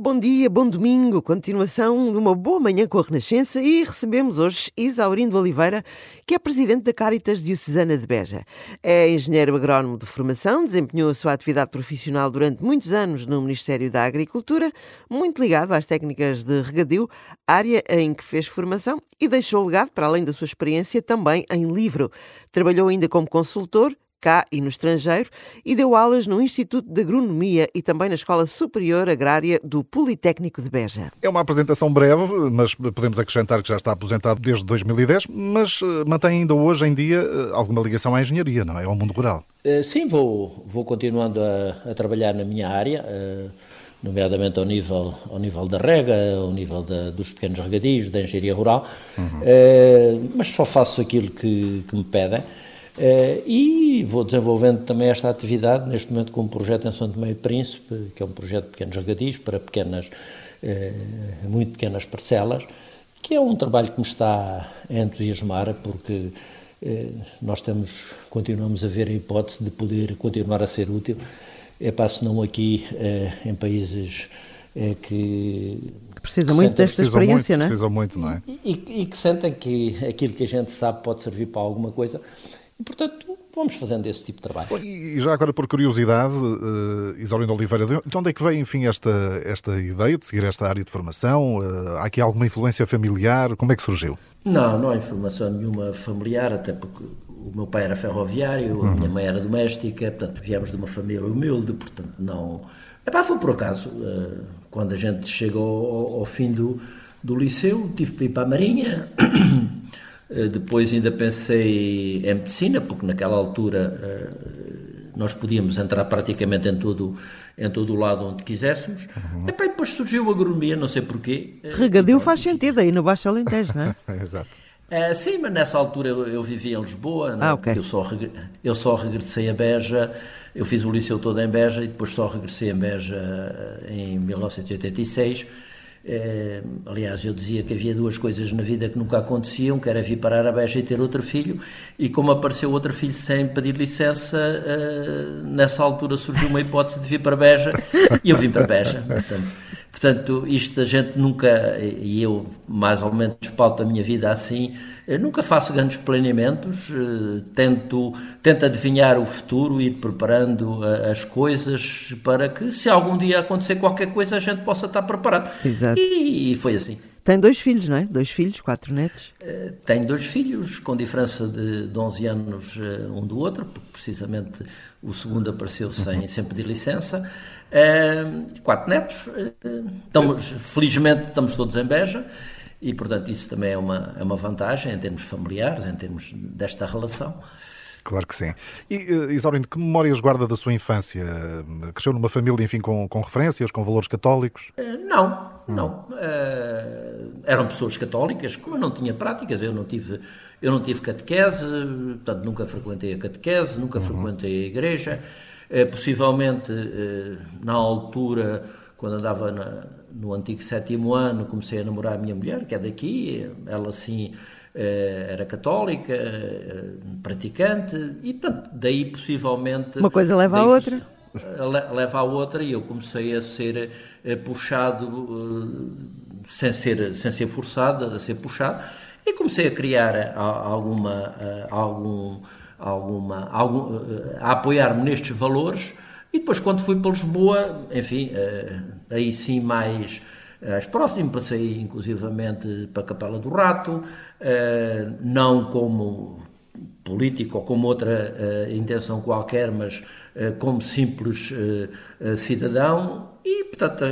Bom dia, bom domingo, continuação de uma boa manhã com a Renascença e recebemos hoje Isaurindo Oliveira, que é presidente da Caritas Diocesana de Beja. É engenheiro agrónomo de formação, desempenhou a sua atividade profissional durante muitos anos no Ministério da Agricultura, muito ligado às técnicas de regadio, área em que fez formação e deixou legado, para além da sua experiência, também em livro. Trabalhou ainda como consultor, cá e no estrangeiro, e deu aulas no Instituto de Agronomia e também na Escola Superior Agrária do Politécnico de Beja. É uma apresentação breve, mas podemos acrescentar que já está aposentado desde 2010, mas eh, mantém ainda hoje em dia eh, alguma ligação à engenharia, não é? Ao mundo rural. Eh, sim, vou, vou continuando a, a trabalhar na minha área, nomeadamente ao nível, ao nível da rega, ao nível da, dos pequenos regadios, da engenharia rural, uhum. mas só faço aquilo que, que me pedem. Uh, e vou desenvolvendo também esta atividade, neste momento com um projeto em São Tomé e Príncipe, que é um projeto de pequenos regadis para pequenas, uh, muito pequenas parcelas, que é um trabalho que me está a entusiasmar, porque uh, nós temos, continuamos a ver a hipótese de poder continuar a ser útil, é para se não aqui em países que precisa muito desta experiência, muito, não é? Precisam muito, não é? E, e, e, que sentem que aquilo que a gente sabe pode servir para alguma coisa portanto, vamos fazendo esse tipo de trabalho. E já agora, por curiosidade, uh, Isaurindo Oliveira, de onde é que veio, enfim, esta, esta ideia de seguir esta área de formação? Uh, há aqui alguma influência familiar? Como é que surgiu? Não, não há informação nenhuma familiar, até porque o meu pai era ferroviário, a minha mãe era doméstica, portanto, viemos de uma família humilde, portanto, não... Epá, foi por acaso, uh, quando a gente chegou ao, ao fim do, do liceu, tive para ir para a Marinha... Eh, depois ainda pensei em medicina, porque naquela altura eh, nós podíamos entrar praticamente em todo, em todo o lado onde quiséssemos. Uhum. E depois surgiu a agronomia, não sei porquê. Eh, Regadio faz sentido aí no Baixo Alentejo, não é? Exato. É, sim, mas nessa altura eu, eu vivia em Lisboa, é? ah, okay. eu, só eu só regressei a Beja, eu fiz o liceu todo em Beja e depois só regressei a Beja em 1986 é, aliás, eu dizia que havia duas coisas na vida que nunca aconteciam, que era vir parar a Beja e ter outro filho, e como apareceu outro filho sem pedir licença, uh, nessa altura surgiu uma hipótese de vir para Beja, e eu vim para Beja. Portanto, Portanto, isto a gente nunca, e eu mais ou menos pauto a minha vida assim, nunca faço grandes planeamentos, eh, tento, tento adivinhar o futuro, ir preparando eh, as coisas para que se algum dia acontecer qualquer coisa a gente possa estar preparado. Exato. E, e foi assim. Tem dois filhos, não é? Dois filhos, quatro netos? Uh, tenho dois filhos, com diferença de, de 11 anos um do outro, porque precisamente o segundo apareceu sem, sem pedir licença. Uh, quatro netos. estamos, felizmente estamos todos em Beja e, portanto, isso também é uma, é uma vantagem em termos familiares, em termos desta relação. Claro que sim. E, uh, Isaurindo, que memórias guarda da sua infância? Cresceu numa família, enfim, com, com referências, com valores católicos? Não, não. Uh, eram pessoas católicas, como eu não tinha práticas, eu não tive, eu não tive catequese, portanto, nunca frequentei a catequese, nunca uhum. frequentei a igreja. Possivelmente, na altura, quando andava na, no antigo sétimo ano, comecei a namorar a minha mulher, que é daqui, ela sim eh, era católica, eh, praticante, e portanto, daí possivelmente. Uma coisa leva à outra. Leva à outra, e eu comecei a ser eh, puxado, sem ser, sem ser forçado, a ser puxado, e comecei a criar alguma. algum, alguma algum, a apoiar-me nestes valores. E depois, quando fui para Lisboa, enfim, aí sim mais as próximas, passei inclusivamente para a Capela do Rato, eh, não como político ou como outra intenção qualquer, mas como simples cidadão. E, portanto,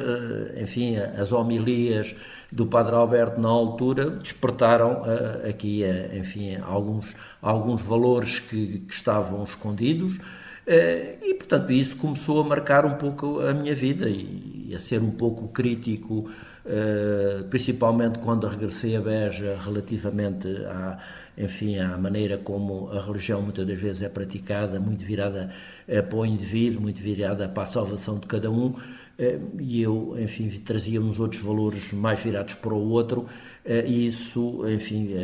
enfim, as homilias do Padre Alberto na altura despertaram aqui, enfim, alguns, alguns valores que, que estavam escondidos. E, portanto, isso começou a marcar um pouco a minha vida e, a ser um pouco crítico, principalmente quando regressei a Beja relativamente à, enfim, à maneira como a religião muitas das vezes é praticada, muito virada eh, para o indivíduo, muito virada para a salvação de cada um, eh, e eu, enfim, trazia outros valores mais virados para o outro, eh, e isso, enfim,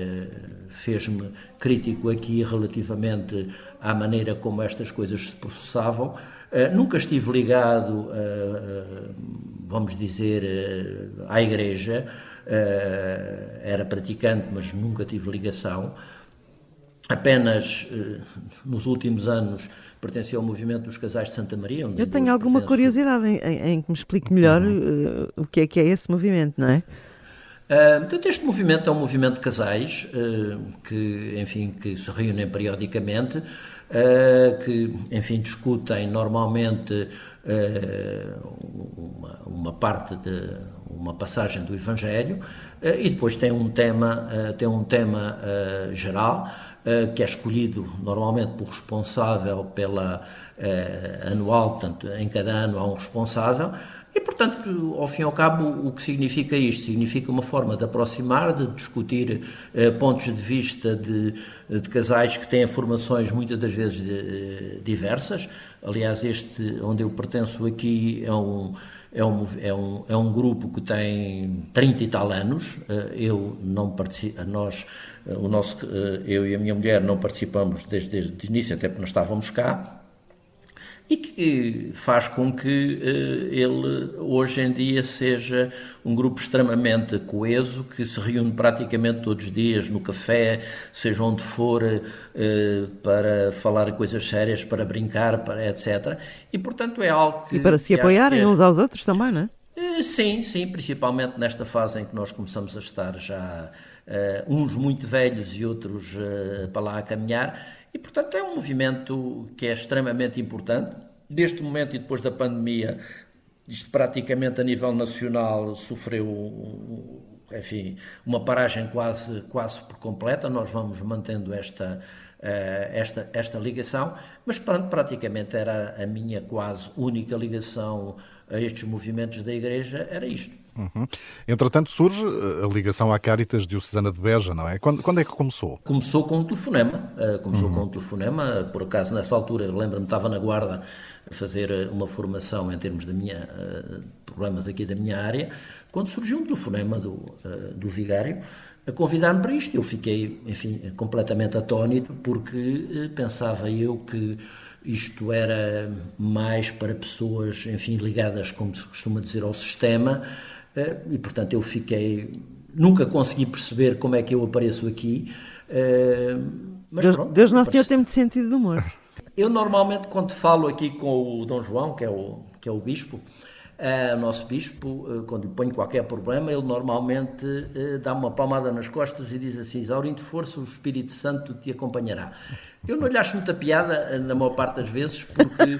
fez-me crítico aqui relativamente à maneira como estas coisas se processavam, nunca estive ligado, vamos dizer, à Igreja, era praticante, mas nunca tive ligação. Apenas nos últimos anos pertencia ao movimento dos casais de Santa Maria. Eu tenho alguma pertenço... curiosidade em, em, em, que me explique melhor uh, o que é que é esse movimento, não é? Uh, portanto, este movimento é um movimento de casais uh, que, enfim, que se reúnem periodicamente, uh, que, enfim, discutem normalmente uma, uma, parte de uma passagem do Evangelho e depois tem um tema, tem um tema geral que é escolhido normalmente por responsável pela anual, portanto, em cada ano há um responsável portanto, ao fim e ao cabo, o que significa isto? Significa uma forma de aproximar, de discutir eh, pontos de vista de, de, casais que têm formações muitas das vezes de, eh, diversas. Aliás, este onde eu pertenço aqui é um, é um, é um, é um grupo que tem 30 e tal anos. Eh, eu não participo, nós, eh, o nosso, eu e a minha mulher não participamos desde, desde o início, até porque nós estávamos cá e que faz com que uh, ele hoje em dia seja um grupo extremamente coeso, que se reúne praticamente todos os dias no café, seja onde for, uh, para falar coisas sérias, para brincar, para etc. E portanto é algo que. E para se apoiarem é... uns aos outros também, não é? Eh, sim, sim, principalmente nesta fase em que nós começamos a estar já uh, uns muito velhos e outros uh, para lá a caminhar, e portanto é um movimento que é extremamente importante. Neste momento e depois da pandemia, isto praticamente a nível nacional sofreu enfim, uma paragem quase, quase por completa, nós vamos mantendo esta, esta, esta ligação, mas pronto, praticamente era a minha quase única ligação a estes movimentos da Igreja era isto. Uhum. Entretanto, surge eh, a ligação à Caritas Diocesana de Beja, não é? Quando, quando é que começou? Começou com um telefonema. Uh, começou uhum. com um telefonema. Por acaso, nessa altura, lembro-me, estava na Guarda a fazer eh, uma formação em termos de minha, problemas aqui da minha área, quando surgiu um telefonema do, do vigário a convidar-me para isto. Eu fiquei, enfim, completamente atónito, porque pensava eu que isto era mais para pessoas, enfim, ligadas, como se costuma dizer, ao sistema, eh, e portanto eu fiquei. Nunca consegui perceber como é que eu apareço aqui. Eh, mas Deus, pronto, Deus Nosso Senhor tem muito sentido de humor. Eu normalmente, quando falo aqui com o Dom João, que é o, que é o bispo, o nosso bispo, uh, quando lhe põe qualquer problema, ele normalmente uh, dá uma palmada nas costas e diz assim: Isaurindo força, o Espírito Santo te acompanhará. Eu não lhe acho muita piada, na maior parte das vezes, porque,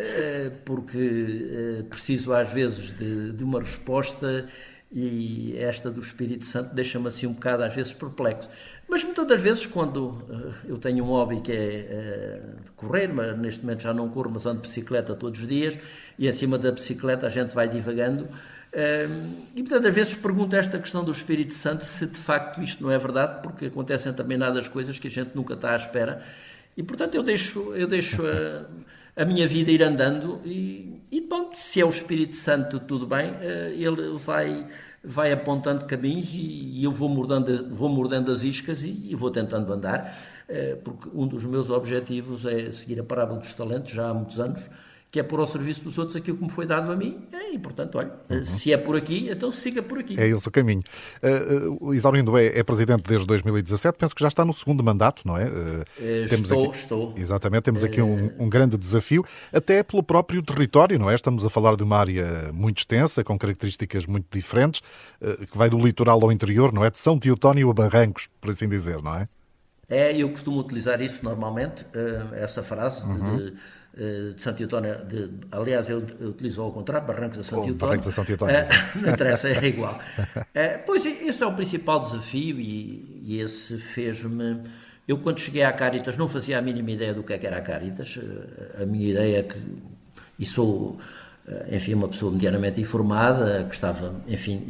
porque preciso às vezes de, de uma resposta e esta do Espírito Santo deixa-me assim um bocado às vezes perplexo. Mas muitas das vezes quando uh, eu tenho um hobby que é uh, correr, mas neste momento já não corro, mas ando de bicicleta todos os dias e acima da bicicleta a gente vai divagando uh, e muitas das vezes pergunto esta questão do Espírito Santo se de facto isto não é verdade, porque acontecem também nada coisas que a gente nunca está à espera e portanto eu deixo, eu deixo a, minha vida ir andando e, e se é o Espírito Santo tudo bem, ele vai vai apontando caminhos e, eu vou mordendo, vou mordendo as iscas e, e vou tentando andar, eh, porque um dos meus objetivos é seguir a parábola dos talentos já há muitos anos, que é pôr ao serviço dos outros aquilo que me foi dado a mim, e portanto, olha, uhum. se é por aqui, então siga por aqui. É esse o caminho. Uh, o Isaurindo é, é, presidente desde 2017, penso que já está no segundo mandato, não é? Uh, temos estou, aqui, estou. Exatamente, temos aqui um, um, grande desafio, até pelo próprio território, não é? Estamos a falar de uma área muito extensa, com características muito diferentes, uh, que vai do litoral ao interior, não é? De São Teotónio a Barrancos, por assim dizer, não é? É, eu costumo utilizar isso normalmente, essa frase uhum. de eh, de Santo Eutónio, de, aliás, eu, eu utilizo ao contrário, Barrancos a Santo oh. Barrancos a Santo. Uh, não interessa, é igual. Uh, pois esse é o principal desafio e, e esse fez-me. Eu, quando cheguei à Caritas, não fazia a mínima ideia do que, é que era a Caritas. A minha ideia é que. E sou, enfim, uma pessoa medianamente informada, que estava, enfim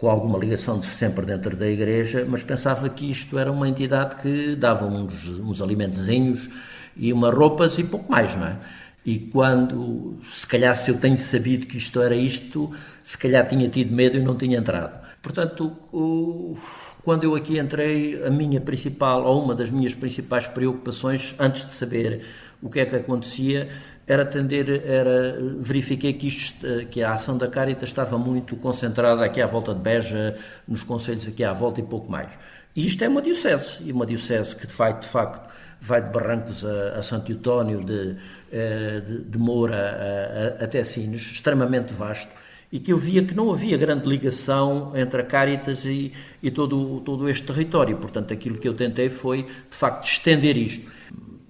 com alguma ligação de sempre dentro da igreja, mas pensava que isto era uma entidade que dava uns, uns alimentozinhos e umas roupas e pouco mais, não é? E quando, se calhar, se eu tenho sabido que isto era isto, se calhar tinha tido medo e não tinha entrado. Portanto, o, quando eu aqui entrei, a minha principal, ou uma das minhas principais preocupações, antes de saber o que é que acontecia, era atender, era, verifiquei que, isto, que a ação da Caritas estava muito concentrada aqui à volta de Beja, nos conselhos aqui à volta e pouco mais. E isto é uma diocese, e uma diocese que de facto, de facto vai de Barrancos a, a Santo Eutónio, de, eh, de, de Moura a, a, até Sines, extremamente vasto, e que eu via que não havia grande ligação entre a Caritas e, e todo, todo este território. Portanto, aquilo que eu tentei foi, de facto, estender isto.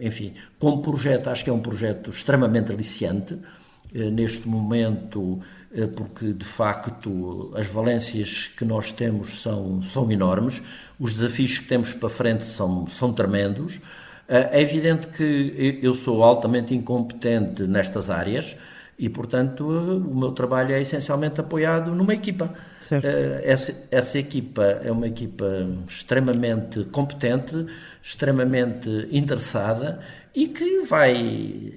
Enfim, como projeto, acho que é um projeto extremamente aliciante. Eh, neste momento, eh, porque de facto as valências que nós temos são, são enormes, os desafios que temos para frente são, são tremendos. Eh, é evidente que eu sou altamente incompetente nestas áreas e, portanto, o meu trabalho é essencialmente apoiado numa equipa. Certo. Essa, essa equipa é uma equipa extremamente competente, extremamente interessada e que vai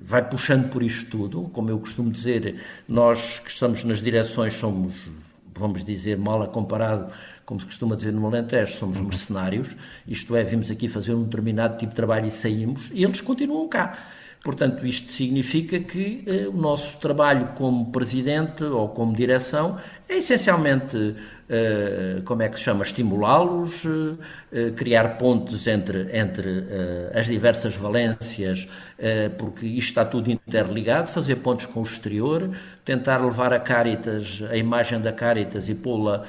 vai puxando por isto tudo. Como eu costumo dizer, nós que estamos nas direções somos, vamos dizer, mal a comparado, como se costuma dizer no Alentejo, somos uhum. mercenários, isto é, vimos aqui fazer um determinado tipo de trabalho e saímos, e eles continuam cá. Portanto, isto significa que eh, o nosso trabalho como presidente ou como direção é essencialmente, eh, como é que se chama, estimulá-los, eh, criar pontes entre, entre as diversas valências, porque isto está tudo interligado, fazer pontos com o exterior, tentar levar a Caritas, a imagem da Caritas e pô-la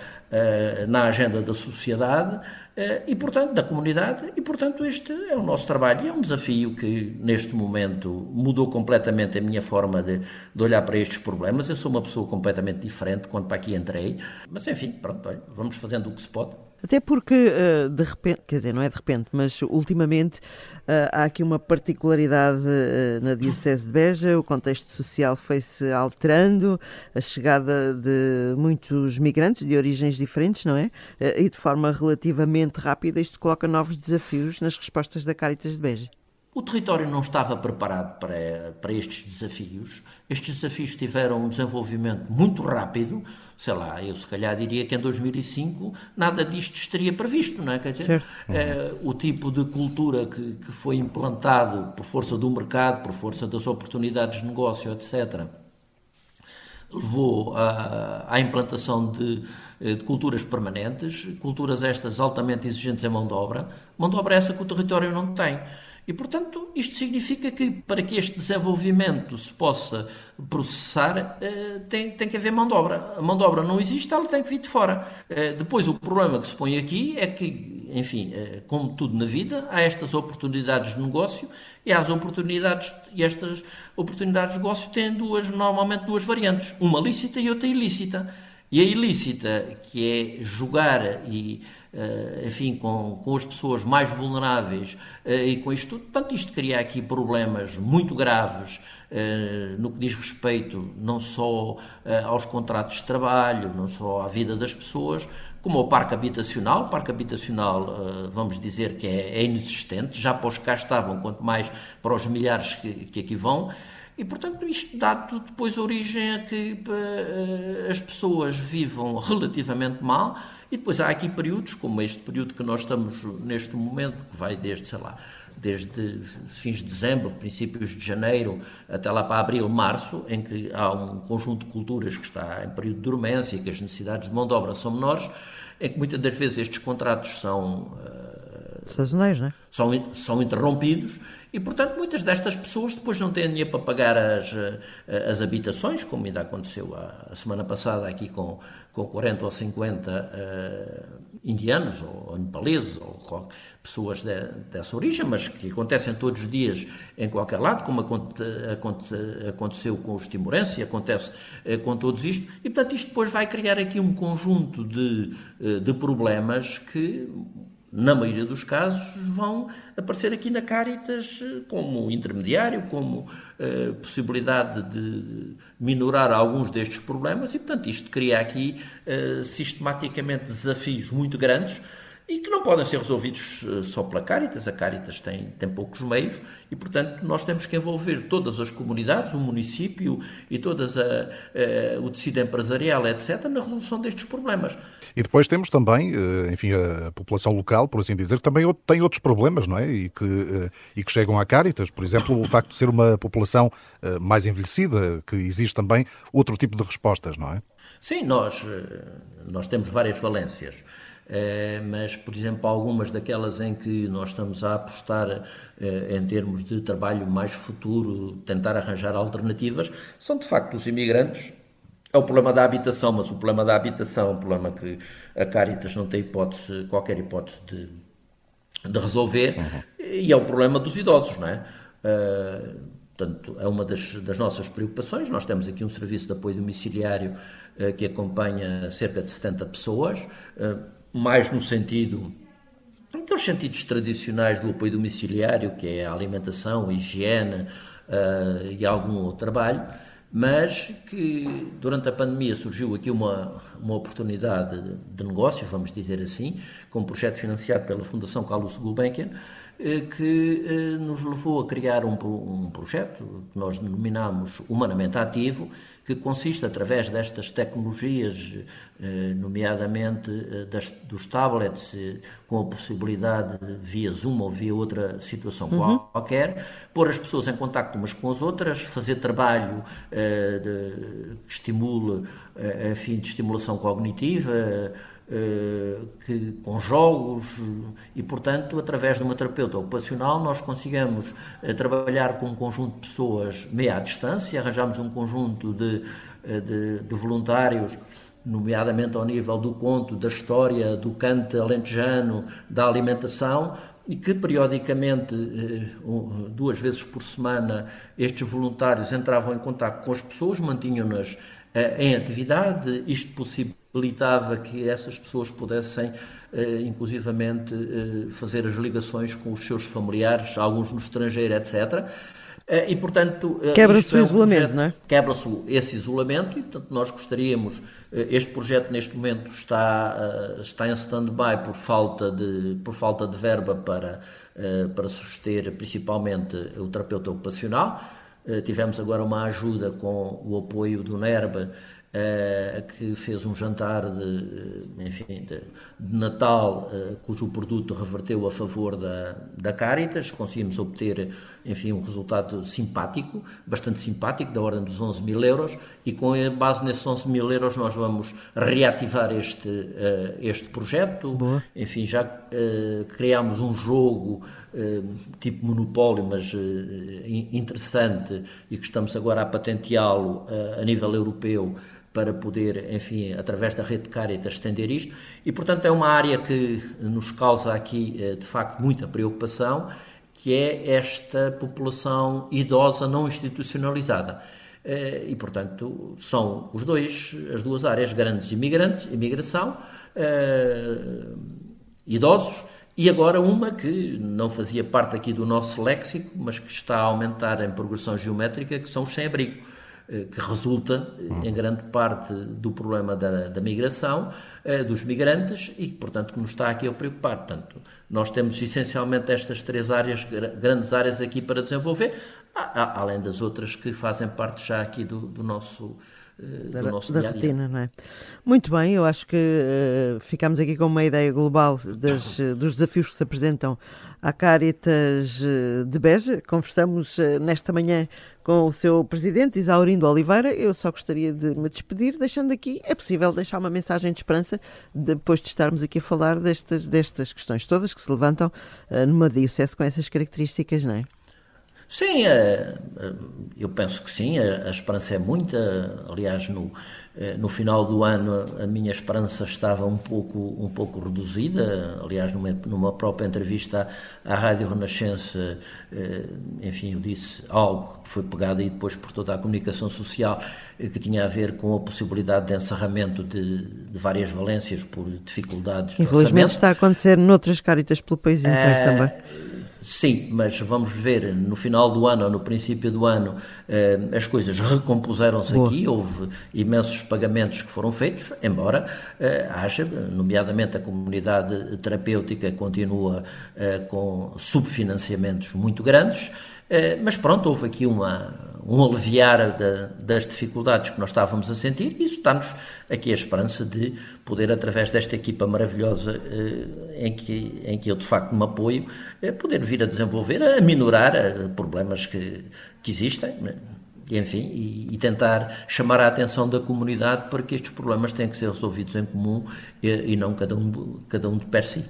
na agenda da sociedade. Eh, e, portanto, da comunidade, e, portanto, este é o nosso trabalho. E é um desafio que, neste momento, mudou completamente a minha forma de, de olhar para estes problemas. Eu sou uma pessoa completamente diferente quando para aqui entrei, mas, enfim, pronto, olha, vamos fazendo o que se pode. Até porque, eh, de repente, quer dizer, não é de repente, mas ultimamente eh, há aqui uma particularidade eh, na Diocese de Beja, o contexto social foi-se alterando, a chegada de muitos migrantes de origens diferentes, não é? E de forma relativamente rápida, isto coloca novos desafios nas respostas da Caritas de Beja. O território não estava preparado para, para estes desafios. Estes desafios tiveram um desenvolvimento muito rápido. Sei lá, eu se calhar diria que em 2005 nada disto estaria previsto, não é? Quer dizer, é, o tipo de cultura que, que foi implantado por força do mercado, por força das oportunidades de negócio, etc., levou à, à implantação de, de, culturas permanentes, culturas estas altamente exigentes em mão de obra, mão de obra essa que o território não tem. E, portanto, isto significa que para que este desenvolvimento se possa processar, eh, tem, tem que haver mão de obra. A mão de obra não existe, ela tem que vir de fora. Eh, depois, o problema que se põe aqui é que, enfim, eh, como tudo na vida, há estas oportunidades de negócio e há as oportunidades, e estas oportunidades de negócio têm duas, normalmente duas variantes, uma lícita e outra ilícita. E a ilícita, que é jogar e, enfim, com, com as pessoas mais vulneráveis uh, e com isto tudo, portanto, isto cria aqui problemas muito graves uh, no que diz respeito não só aos contratos de trabalho, não só à vida das pessoas, como ao parque habitacional. O parque habitacional, vamos dizer que é, é inexistente, já para os que cá estavam, quanto mais para os milhares que, que aqui vão. E, portanto, isto dá depois origem a que uh, as pessoas vivam relativamente mal e depois há aqui períodos, como este período que nós estamos neste momento, que vai desde, sei lá, desde fins de dezembro, princípios de janeiro, até lá para abril, março, em que há um conjunto de culturas que está em período de dormência, que as necessidades de mão de obra são menores, em que muitas das vezes estes contratos são... Uh, Sazonais, não é? São, são interrompidos e, portanto, muitas destas pessoas depois não têm dinheiro para pagar as, eh, as habitações, como ainda aconteceu a, semana passada aqui com, com 40 ou 50 uh, eh, indianos ou, ou nepaleses ou pessoas de, dessa origem, mas que acontecem todos os dias em qualquer lado, como aconte, aconte, aconteceu com os timorenses e acontece uh, com todos isto. E, portanto, isto depois vai criar aqui um conjunto de, uh, de problemas que na maioria dos casos, vão aparecer aqui na Caritas eh, como intermediário, como eh, possibilidade de minorar alguns destes problemas e, portanto, isto cria aqui eh, sistematicamente desafios muito grandes e que não podem ser resolvidos eh, só pela Caritas. A Caritas tem, tem poucos meios e, portanto, nós temos que envolver todas as comunidades, o município e todas a, a, o tecido empresarial, etc., na resolução destes problemas. E depois temos também, eh, enfim, a população local, por assim dizer, que também tem outros problemas, não é? E que, eh, e que chegam à Caritas. Por exemplo, o facto de ser uma população mais envelhecida, que existe também outro tipo de respostas, não é? Sim, nós, nós temos várias valências. Eh, mas, por exemplo, algumas daquelas em que nós estamos a apostar eh, em termos de trabalho mais futuro, tentar arranjar alternativas, são de facto os imigrantes. É o problema da habitação, mas o problema da habitação é um problema que a Caritas não tem hipótese, qualquer hipótese de, de resolver, uhum. e é o problema dos idosos, não é? Uh, portanto, é uma das, das, nossas preocupações. Nós temos aqui um serviço de apoio domiciliário uh, que acompanha cerca de 70 pessoas. Uh, mais no sentido, naqueles sentidos tradicionais do apoio domiciliário, que é a alimentação, a higiene uh, e algum outro trabalho, mas que durante a pandemia surgiu aqui uma, uma oportunidade de, negócio, vamos dizer assim, com um projeto financiado pela Fundação Carlos Gulbenkian, que eh, nos levou a criar um, um projeto que nós denominamos Humanamente Ativo, que consiste, através destas tecnologias, eh, nomeadamente das, dos tablets, com a possibilidade, via Zoom ou via outra situação uhum. qualquer, pôr as pessoas em contato umas com as outras, fazer trabalho de, que estimule, a fim de estimulação cognitiva, eh, que, com jogos e, portanto, através de uma terapeuta ocupacional, nós conseguimos eh, trabalhar com um conjunto de pessoas meia à distância, arranjamos um conjunto de, eh, de, de voluntários nomeadamente ao nível do conto, da história, do canto alentejano, da alimentação, e que periodicamente, duas vezes por semana, estes voluntários entravam em contato com as pessoas, mantinham-nas em atividade, isto possibilitava que essas pessoas pudessem, eh, inclusivamente, eh, fazer as ligações com os seus familiares, alguns no estrangeiro, etc. Eh, e, portanto, quebra-se o é um isolamento, projeto, não é? Quebra-se esse isolamento e, portanto, nós gostaríamos. Este projeto, neste momento, está, está em stand-by por, falta de, por falta de verba para, para suster, principalmente, o terapeuta ocupacional. Eh, tivemos agora uma ajuda com o apoio do NERBA uh, que fez um jantar de, eh, enfim, de, de Natal, uh, cujo produto reverteu a favor da, da Caritas. Conseguimos obter, enfim, um resultado simpático, bastante simpático, da ordem dos 11 mil euros, e com base nesses 11 mil euros nós vamos reativar este, este projeto. Boa. Enfim, já criámos um jogo tipo monopólio, mas interessante, e que estamos agora a patenteá-lo a nível europeu para poder, enfim, através da rede de Caritas, estender isto. E, portanto, é uma área que nos causa aqui, eh, de facto, muita preocupação, que é esta população idosa não institucionalizada. Eh, e, portanto, são os dois, as duas áreas grandes, imigrantes, imigração, eh, idosos, e agora uma que não fazia parte aqui do nosso léxico, mas que está a aumentar em progressão geométrica, que são os sem-abrigo que resulta em grande parte do problema da, da migração, eh, dos migrantes e, portanto, que nos está aqui a preocupar. Portanto, nós temos essencialmente estas três áreas, grandes áreas aqui para desenvolver, além das outras que fazem parte já aqui do, do nosso eh, da, da rotina, não é? Muito bem, eu acho que uh, ficamos aqui com uma ideia global das, dos desafios que se apresentam à Caritas de Beja. Conversamos uh, nesta manhã com o seu presidente, Isaurindo Oliveira. Eu só gostaria de me despedir, deixando aqui, é possível deixar uma mensagem de esperança depois de estarmos aqui a falar destas, destas questões todas que se levantam uh, numa diocese com essas características, não é? Sim, é, é, eu penso que sim, a esperança é muita. Aliás, no, eh, no final do ano a minha esperança estava um pouco, um pouco reduzida. Aliás, numa, numa própria entrevista à Rádio Renascença, enfim, eu disse algo que foi pegado aí depois por toda a comunicação social, que tinha a ver com a possibilidade de encerramento de, de várias valências por dificuldades. Infelizmente está a acontecer noutras caritas pelo país inteiro também sim, mas vamos ver no final do ano ou no princípio do ano eh, as coisas recompuseram-se aqui, houve imensos pagamentos que foram feitos, embora eh, haja, nomeadamente a comunidade terapêutica continua eh, com subfinanciamentos muito grandes, mas pronto, houve aqui uma, um aliviar da, das dificuldades que nós estávamos a sentir, e isso dá-nos aqui a esperança de poder, através desta equipa maravilhosa eh, em, que, em que eu de facto me apoio, eh, poder vir a desenvolver, a minorar eh, problemas que, que existem. Né? enfim, e, e, tentar chamar a atenção da comunidade para que estes problemas tenham que ser resolvidos em comum e, e não cada um, cada um de per si.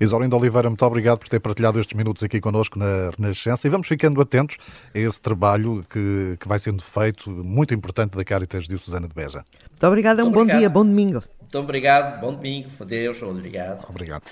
Isaurindo Oliveira, muito obrigado por ter partilhado estes minutos aqui connosco na Renascença e vamos ficando atentos a esse trabalho que, que vai sendo feito, muito importante, da Caritas Diocesana de Beja. Muito obrigado, um bom dia, bom domingo. Muito obrigado, bom domingo, adeus, obrigado. Obrigado.